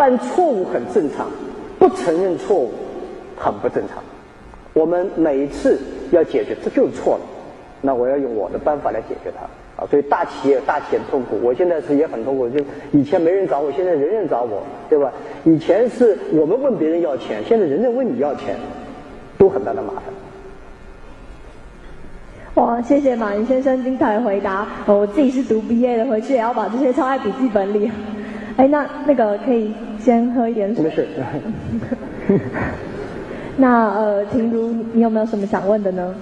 犯错误很正常，不承认错误很不正常。我们每一次要解决，这就是错了，那我要用我的办法来解决它。啊，所以大企业大企业痛苦，我现在是也很痛苦。就以前没人找我，现在人人找我，对吧？以前是我们问别人要钱，现在人人问你要钱，都很大的麻烦。哇，谢谢马云先生精彩的回答。我自己是读 BA 的，回去也要把这些抄在笔记本里。哎，那那个可以先喝一点水。没事。那呃，婷如，你有没有什么想问的呢？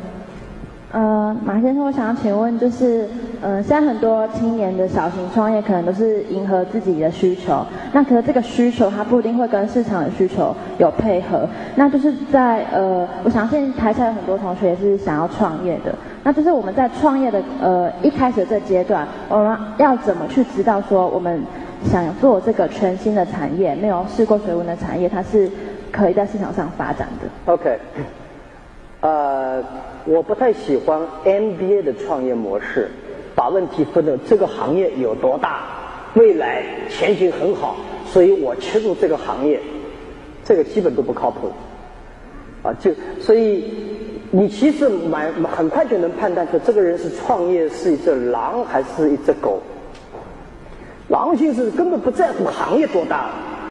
呃，马先生，我想要请问，就是，呃，现在很多青年的小型创业，可能都是迎合自己的需求，那可是这个需求，它不一定会跟市场的需求有配合。那就是在呃，我相信台下有很多同学也是想要创业的，那就是我们在创业的呃一开始的这阶段，我们要怎么去知道说，我们想做这个全新的产业，没有试过水温的产业，它是可以在市场上发展的？OK。呃，我不太喜欢 MBA 的创业模式，把问题分的这个行业有多大，未来前景很好，所以我切入这个行业，这个基本都不靠谱。啊，就所以你其实蛮很快就能判断出这个人是创业是一只狼还是一只狗。狼性是根本不在乎行业多大。